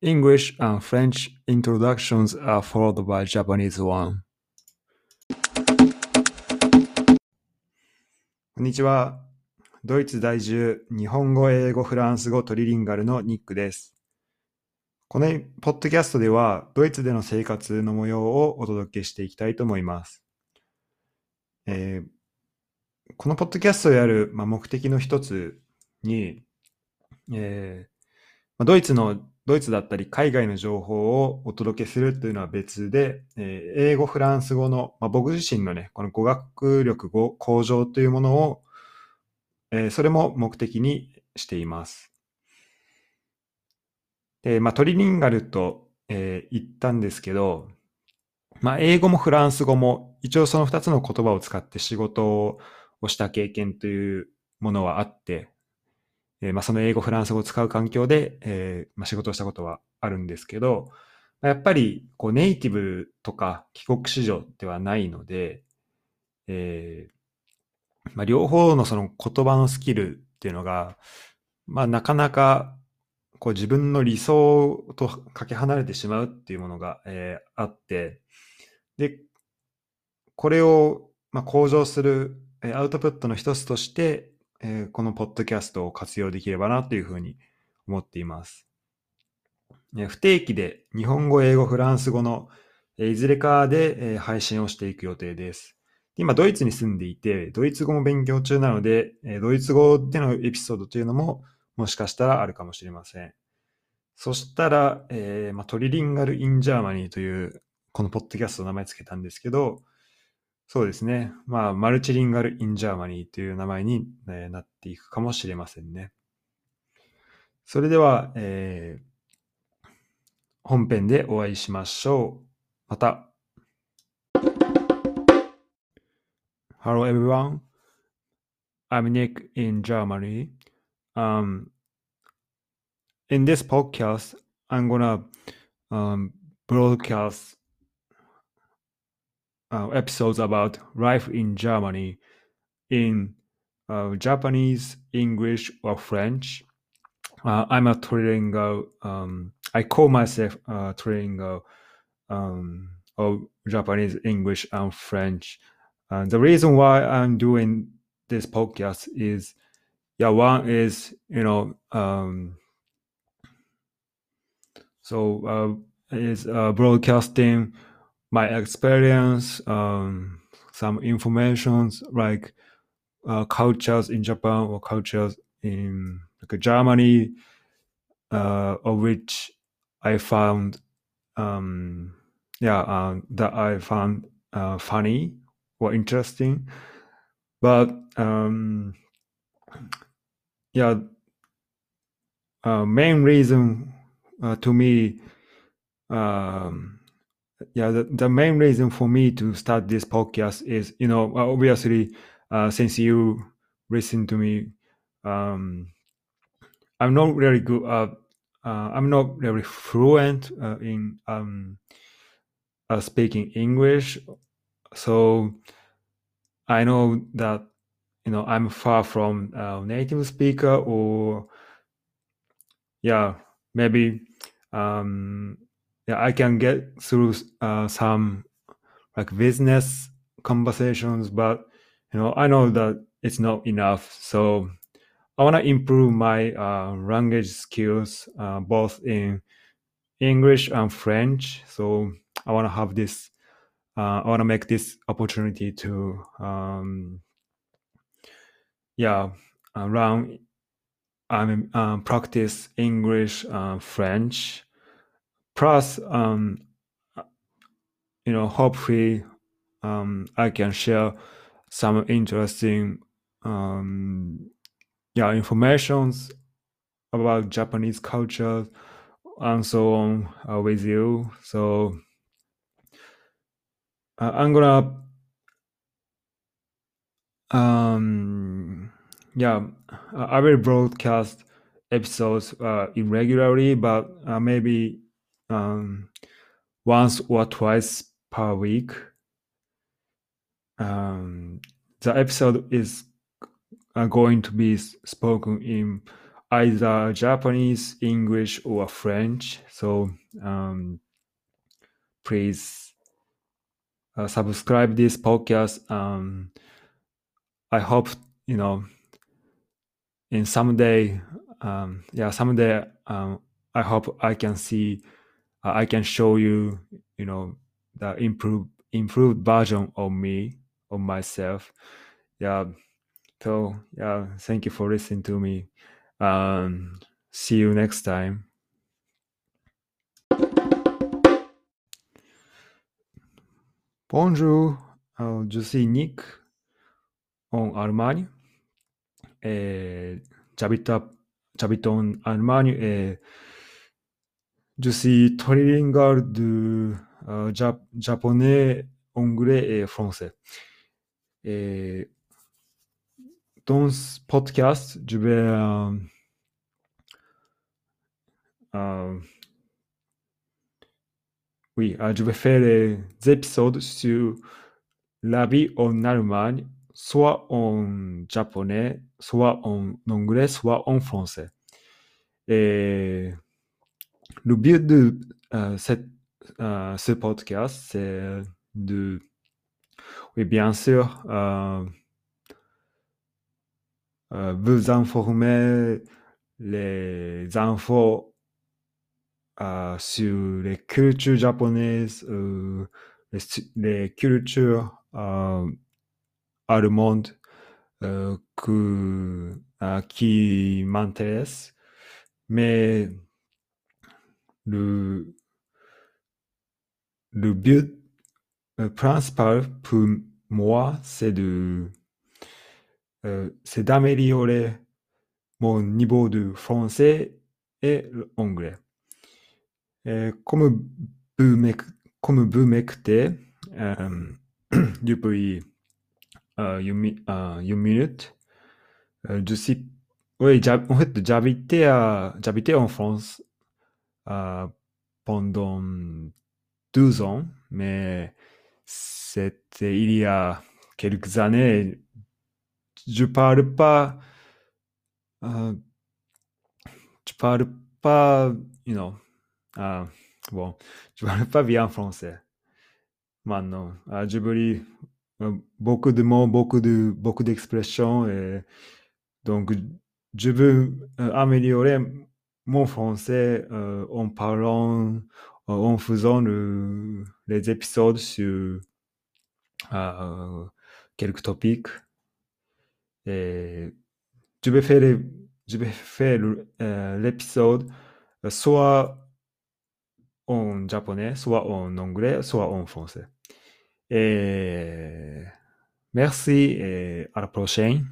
English and French introductions are followed by Japanese one. こんにちは。ドイツ在住、日本語、英語、フランス語、トリリンガルのニックです。このポッドキャストでは、ドイツでの生活の模様をお届けしていきたいと思います。えー、このポッドキャストをやる、まあ、目的の一つに、えーまあ、ドイツのドイツだったり海外の情報をお届けするというのは別で、えー、英語、フランス語の、まあ、僕自身のね、この語学力向上というものを、えー、それも目的にしています。で、まあ、トリリンガルと、えー、言ったんですけど、まあ、英語もフランス語も一応その二つの言葉を使って仕事をした経験というものはあって、えー、まあ、その英語、フランス語を使う環境で、えー、まあ、仕事をしたことはあるんですけど、やっぱりこうネイティブとか帰国子女ではないので、えーまあ、両方のその言葉のスキルっていうのが、まあ、なかなかこう自分の理想とかけ離れてしまうっていうものが、えー、あって、で、これを、まあ、向上するアウトプットの一つとして、えー、このポッドキャストを活用できればなというふうに思っています。え不定期で日本語、英語、フランス語のえいずれかでえ配信をしていく予定です。今、ドイツに住んでいて、ドイツ語も勉強中なので、えドイツ語でのエピソードというのももしかしたらあるかもしれません。そしたら、えまあ、トリリンガル・イン・ジャーマニーというこのポッドキャストの名前つけたんですけど、そうですね。まあ、マルチリンガル・イン・ジャーマニーという名前に、なっていくかもしれませんね。それでは、えー、本編でお会いしましょう。また。Hello everyone. I'm Nick in Germany. Um, in this podcast, I'm gonna um, broadcast uh, episodes about life in Germany in uh, Japanese, English, or French. Uh, I'm a trilingual. Um, I call myself a trilingual um, of Japanese, English, and French. And the reason why I'm doing this podcast is, yeah, one is you know, um, so uh, is uh, broadcasting my experience, um, some informations like uh, cultures in Japan or cultures in like Germany, uh, of which I found, um, yeah, uh, that I found uh, funny or interesting. But um, yeah, uh, main reason uh, to me um, yeah, the, the main reason for me to start this podcast is, you know, obviously, uh, since you listen to me, um, I'm not really good at, uh, I'm not really fluent uh, in um, uh, speaking English. So I know that, you know, I'm far from a native speaker or, yeah, maybe um, yeah, I can get through uh, some like business conversations, but you know, I know that it's not enough. So I want to improve my uh, language skills uh, both in English and French. So I want to have this. Uh, I want to make this opportunity to, um, yeah, around. I mean, um, practice English, French, plus um, you know hopefully um, i can share some interesting um, yeah informations about japanese culture and so on uh, with you. So uh, i'm gonna um yeah i will broadcast episodes uh, irregularly but uh, maybe um, once or twice per week. Um, the episode is uh, going to be spoken in either Japanese, English, or French. So um, please uh, subscribe this podcast. Um, I hope you know in someday, um, yeah, someday um, I hope I can see, I can show you, you know, the improved improved version of me, of myself. Yeah. So yeah, thank you for listening to me. Um, see you next time. Bonjour, euh, je suis Nick en Allemagne et j'habite, j'habite en Allemagne et je suis trilingual de euh, jap- japonais, anglais et français. Dans ce podcast, je vais euh, euh, oui, euh, je vais faire des épisodes sur la vie en Allemagne, soit en japonais, soit en anglais, soit en français. Le but de euh, euh, ce podcast, c'est de, oui, bien sûr, euh, vous informer les infos sur les cultures japonaises, les, les cultures allemandes que, qui m'intéressent. Mais le, le but euh, principal pour moi, c'est de euh, c'est d'améliorer mon niveau de français et l'anglais. Et comme vous m'écoutez euh, depuis une, euh, minute, je suis oui, en j'habitais en France pendant 12 ans, mais c'était il y a quelques années. Je parle pas, euh, je parle pas, you know, euh, bon, je parle pas bien français maintenant. Euh, euh, beaucoup de mots, beaucoup de, beaucoup d'expressions et donc je veux euh, améliorer mon français euh, en parlant, euh, en faisant le- les épisodes sur euh, quelques topics. Et je vais faire, les- je vais faire euh, l'épisode euh, soit en japonais, soit en anglais, soit en français. Et merci et à la prochaine.